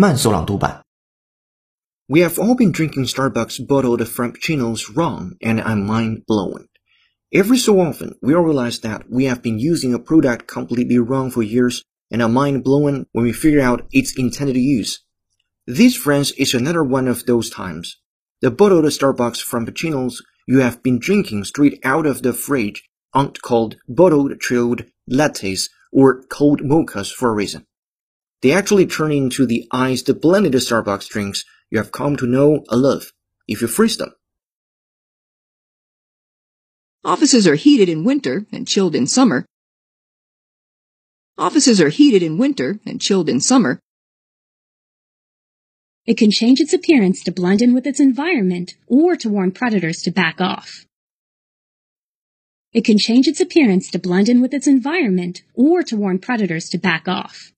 慢速朗读版。 We have all been drinking Starbucks bottled frappuccinos wrong, and I'm mind blown. Every so often, we all realize that we have been using a product completely wrong for years and are mind blown when we figure out its intended use. This, friends, is another one of those times. The bottled Starbucks frappuccinos you have been drinking straight out of the fridge aren't called bottled chilled lattes or cold mochas for a reason. They actually turn into the ice, iced blended Starbucks drinks you have come to know and love if you freeze them. Offices are heated in winter and chilled in summer. Offices are heated in winter and chilled in summer. It can change its appearance to blend in with its environment or to warn predators to back off. It can change its appearance to blend in with its environment or to warn predators to back off.